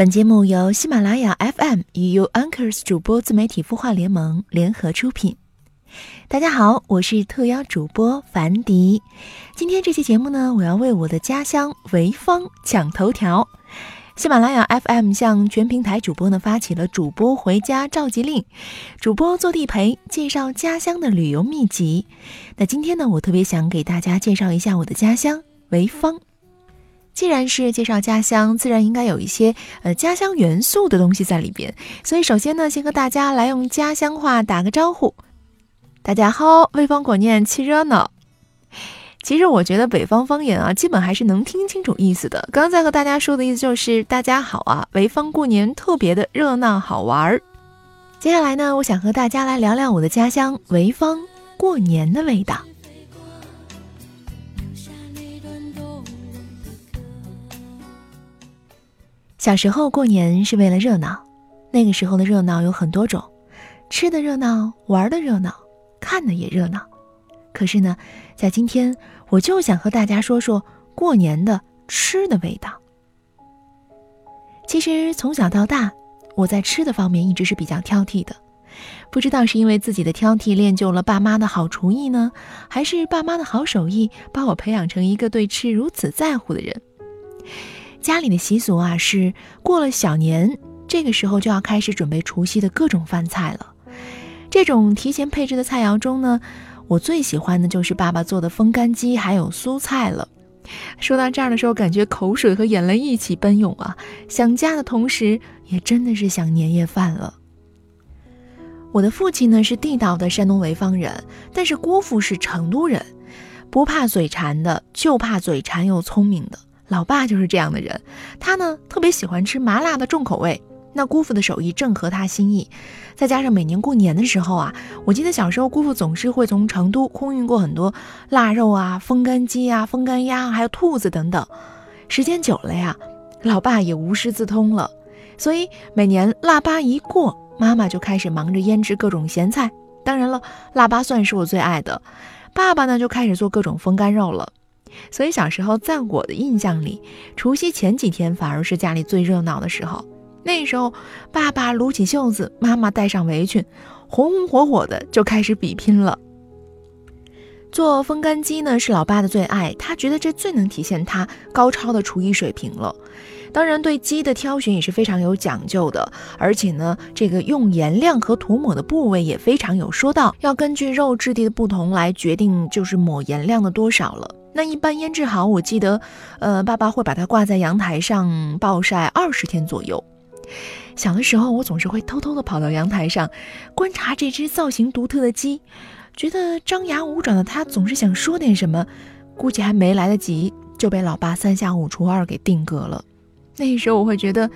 本节目由喜马拉雅 FM 与 You Anchors 主播自媒体孵化联盟联合出品。大家好，我是特邀主播樊迪。今天这期节目呢，我要为我的家乡潍坊抢头条。喜马拉雅 FM 向全平台主播呢发起了主播回家召集令，主播做地陪，介绍家乡的旅游秘籍。那今天呢，我特别想给大家介绍一下我的家乡潍坊。既然是介绍家乡，自然应该有一些呃家乡元素的东西在里边。所以首先呢，先和大家来用家乡话打个招呼。大家好，潍坊过年气热闹。其实我觉得北方方言啊，基本还是能听清楚意思的。刚才和大家说的意思就是大家好啊，潍坊过年特别的热闹好玩儿。接下来呢，我想和大家来聊聊我的家乡潍坊过年的味道。小时候过年是为了热闹，那个时候的热闹有很多种，吃的热闹，玩的热闹，看的也热闹。可是呢，在今天，我就想和大家说说过年的吃的味道。其实从小到大，我在吃的方面一直是比较挑剔的，不知道是因为自己的挑剔练就了爸妈的好厨艺呢，还是爸妈的好手艺把我培养成一个对吃如此在乎的人。家里的习俗啊，是过了小年，这个时候就要开始准备除夕的各种饭菜了。这种提前配置的菜肴中呢。我最喜欢的就是爸爸做的风干鸡，还有蔬菜了。说到这儿的时候，感觉口水和眼泪一起奔涌啊！想家的同时，也真的是想年夜饭了。我的父亲呢是地道的山东潍坊人，但是姑父是成都人，不怕嘴馋的，就怕嘴馋又聪明的。老爸就是这样的人，他呢特别喜欢吃麻辣的重口味。那姑父的手艺正合他心意，再加上每年过年的时候啊，我记得小时候姑父总是会从成都空运过很多腊肉啊、风干鸡啊、风干鸭，还有兔子等等。时间久了呀，老爸也无师自通了，所以每年腊八一过，妈妈就开始忙着腌制各种咸菜。当然了，腊八蒜是我最爱的，爸爸呢就开始做各种风干肉了。所以小时候在我的印象里，除夕前几天反而是家里最热闹的时候。那时候，爸爸撸起袖子，妈妈戴上围裙，红红火火的就开始比拼了。做风干鸡呢是老爸的最爱，他觉得这最能体现他高超的厨艺水平了。当然，对鸡的挑选也是非常有讲究的，而且呢，这个用盐量和涂抹的部位也非常有说道，要根据肉质地的不同来决定，就是抹盐量的多少了。那一般腌制好，我记得，呃，爸爸会把它挂在阳台上暴晒二十天左右。小的时候，我总是会偷偷的跑到阳台上，观察这只造型独特的鸡，觉得张牙舞爪的他总是想说点什么，估计还没来得及就被老爸三下五除二给定格了。那时候我会觉得，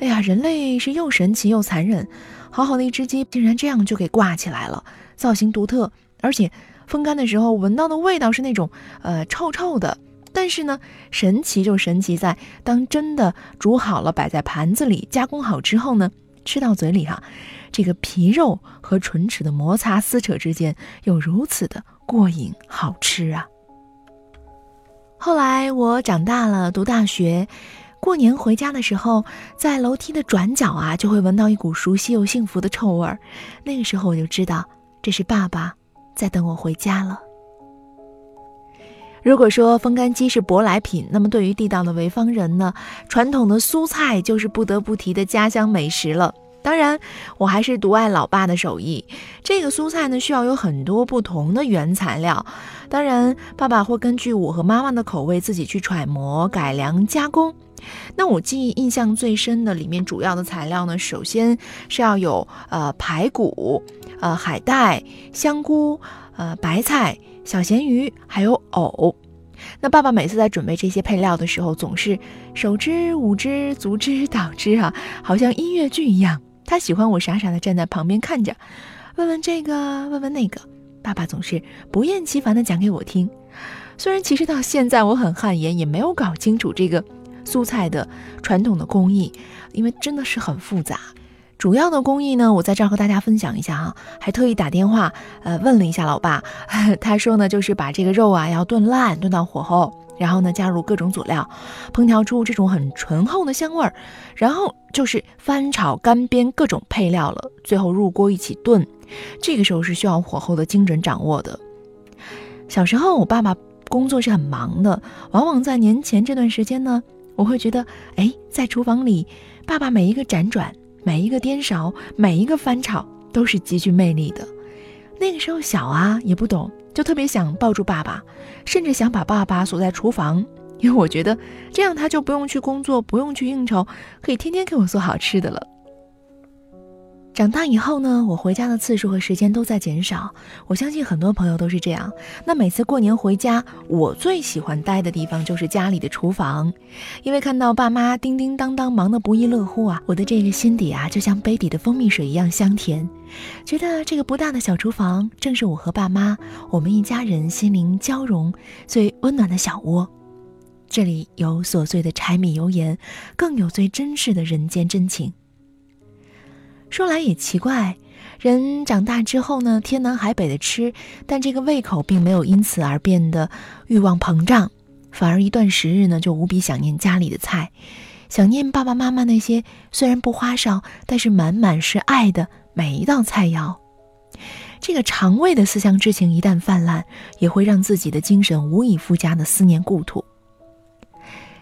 哎呀，人类是又神奇又残忍，好好的一只鸡竟然这样就给挂起来了，造型独特，而且风干的时候闻到的味道是那种呃臭臭的。但是呢，神奇就神奇在，当真的煮好了，摆在盘子里，加工好之后呢，吃到嘴里哈，这个皮肉和唇齿的摩擦撕扯之间，又如此的过瘾好吃啊。后来我长大了，读大学，过年回家的时候，在楼梯的转角啊，就会闻到一股熟悉又幸福的臭味儿，那个时候我就知道，这是爸爸在等我回家了。如果说风干鸡是舶来品，那么对于地道的潍坊人呢，传统的蔬菜就是不得不提的家乡美食了。当然，我还是独爱老爸的手艺。这个蔬菜呢，需要有很多不同的原材料。当然，爸爸会根据我和妈妈的口味自己去揣摩、改良、加工。那我记忆印象最深的里面主要的材料呢，首先是要有呃排骨、呃海带、香菇、呃白菜。小咸鱼还有藕，那爸爸每次在准备这些配料的时候，总是手之舞之足之蹈之啊，好像音乐剧一样。他喜欢我傻傻的站在旁边看着，问问这个，问问那个。爸爸总是不厌其烦的讲给我听。虽然其实到现在我很汗颜，也没有搞清楚这个蔬菜的传统的工艺，因为真的是很复杂。主要的工艺呢，我在这儿和大家分享一下哈，还特意打电话呃问了一下老爸，他说呢就是把这个肉啊要炖烂，炖到火候，然后呢，加入各种佐料，烹调出这种很醇厚的香味儿，然后就是翻炒干煸各种配料了，最后入锅一起炖。这个时候是需要火候的精准掌握的。小时候，我爸爸工作是很忙的，往往在年前这段时间呢，我会觉得，哎，在厨房里，爸爸每一个辗转，每一个颠勺，每一个翻炒，都是极具魅力的。那个时候小啊，也不懂。就特别想抱住爸爸，甚至想把爸爸锁在厨房，因为我觉得这样他就不用去工作，不用去应酬，可以天天给我做好吃的了。长大以后呢，我回家的次数和时间都在减少。我相信很多朋友都是这样。那每次过年回家，我最喜欢待的地方就是家里的厨房，因为看到爸妈叮叮当当忙得不亦乐乎啊，我的这个心底啊，就像杯底的蜂蜜水一样香甜。觉得这个不大的小厨房，正是我和爸妈我们一家人心灵交融最温暖的小窝。这里有琐碎的柴米油盐，更有最真实的人间真情。说来也奇怪，人长大之后呢，天南海北的吃，但这个胃口并没有因此而变得欲望膨胀，反而一段时日呢，就无比想念家里的菜，想念爸爸妈妈那些虽然不花哨，但是满满是爱的每一道菜肴。这个肠胃的思乡之情一旦泛滥，也会让自己的精神无以复加的思念故土。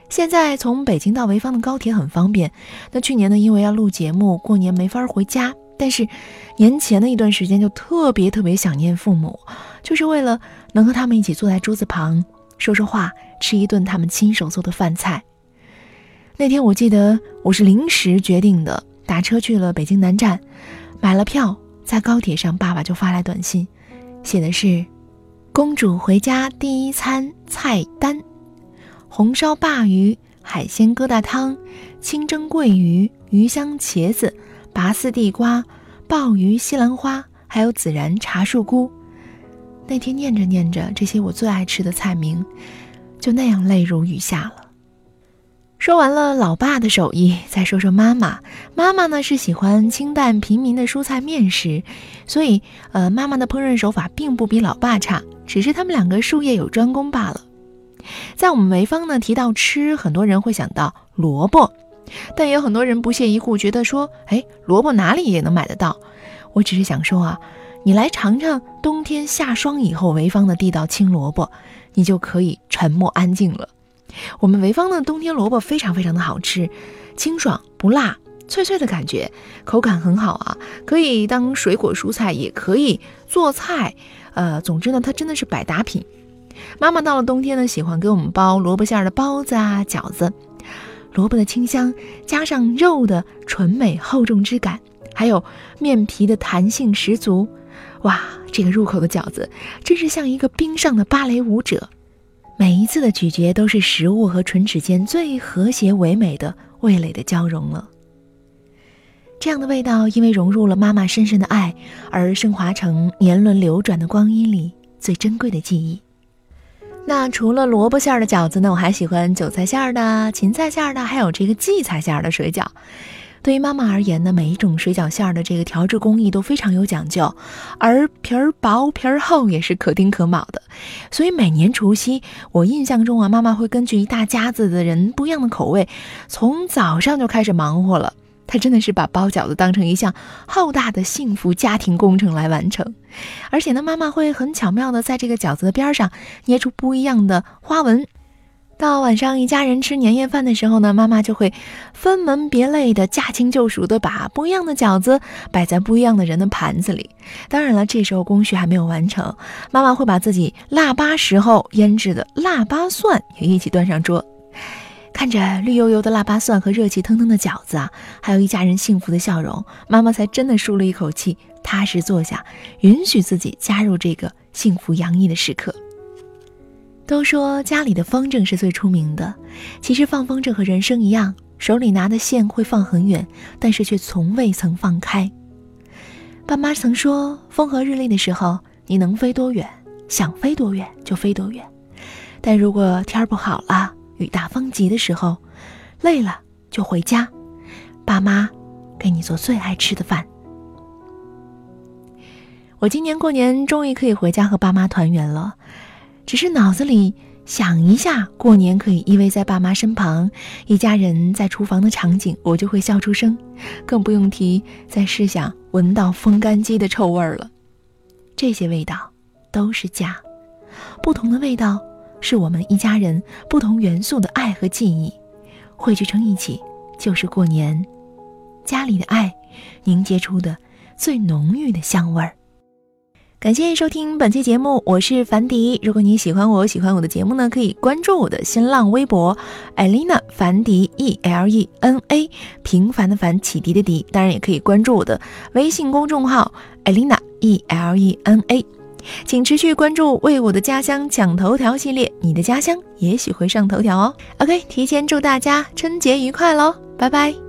现在从北京到潍坊的高铁很方便。那去年呢，因为要录节目，过年没法回家。但是年前的一段时间就特别特别想念父母，就是为了能和他们一起坐在桌子旁说说话，吃一顿他们亲手做的饭菜。那天我记得我是临时决定的，打车去了北京南站，买了票，在高铁上，爸爸就发来短信，写的是：“公主回家第一餐菜单。”红烧鲅鱼、海鲜疙瘩汤、清蒸桂鱼、鱼香茄子、拔丝地瓜、鲍鱼西兰花，还有孜然茶树菇。那天念着念着这些我最爱吃的菜名，就那样泪如雨下了。说完了老爸的手艺，再说说妈妈。妈妈呢是喜欢清淡平民的蔬菜面食，所以呃，妈妈的烹饪手法并不比老爸差，只是他们两个术业有专攻罢了。在我们潍坊呢，提到吃，很多人会想到萝卜，但也有很多人不屑一顾，觉得说，哎，萝卜哪里也能买得到。我只是想说啊，你来尝尝冬天下霜以后潍坊的地道青萝卜，你就可以沉默安静了。我们潍坊的冬天萝卜非常非常的好吃，清爽不辣，脆脆的感觉，口感很好啊，可以当水果蔬菜，也可以做菜，呃，总之呢，它真的是百搭品。妈妈到了冬天呢，喜欢给我们包萝卜馅儿的包子啊、饺子。萝卜的清香，加上肉的纯美厚重之感，还有面皮的弹性十足，哇，这个入口的饺子真是像一个冰上的芭蕾舞者。每一次的咀嚼都是食物和唇齿间最和谐唯美的味蕾的交融了。这样的味道，因为融入了妈妈深深的爱，而升华成年轮流转的光阴里最珍贵的记忆。那除了萝卜馅儿的饺子呢，我还喜欢韭菜馅儿的、芹菜馅儿的，还有这个荠菜馅儿的水饺。对于妈妈而言呢，每一种水饺馅儿的这个调制工艺都非常有讲究，而皮儿薄皮儿厚也是可丁可卯的。所以每年除夕，我印象中啊，妈妈会根据一大家子的人不一样的口味，从早上就开始忙活了。他真的是把包饺子当成一项浩大的幸福家庭工程来完成，而且呢，妈妈会很巧妙的在这个饺子的边上捏出不一样的花纹。到晚上一家人吃年夜饭的时候呢，妈妈就会分门别类的驾轻就熟的把不一样的饺子摆在不一样的人的盘子里。当然了，这时候工序还没有完成，妈妈会把自己腊八时候腌制的腊八蒜也一起端上桌。看着绿油油的腊八蒜和热气腾腾的饺子啊，还有一家人幸福的笑容，妈妈才真的舒了一口气，踏实坐下，允许自己加入这个幸福洋溢的时刻。都说家里的风筝是最出名的，其实放风筝和人生一样，手里拿的线会放很远，但是却从未曾放开。爸妈曾说，风和日丽的时候，你能飞多远，想飞多远就飞多远，但如果天儿不好了。雨大风急的时候，累了就回家，爸妈给你做最爱吃的饭。我今年过年终于可以回家和爸妈团圆了，只是脑子里想一下过年可以依偎在爸妈身旁，一家人在厨房的场景，我就会笑出声。更不用提再试想闻到风干鸡的臭味了。这些味道都是家，不同的味道是我们一家人不同元素的爱和记忆，汇聚成一起就是过年。家里的爱凝结出的最浓郁的香味儿。感谢收听本期节目，我是樊迪。如果你喜欢我喜欢我的节目呢，可以关注我的新浪微博艾琳娜樊迪 E L E N A 平凡的凡启迪的迪，当然也可以关注我的微信公众号艾琳娜 E L E N A，请持续关注为我的家乡抢头条系列，你的家乡也许会上头条哦。OK，提前祝大家春节愉快喽，拜拜。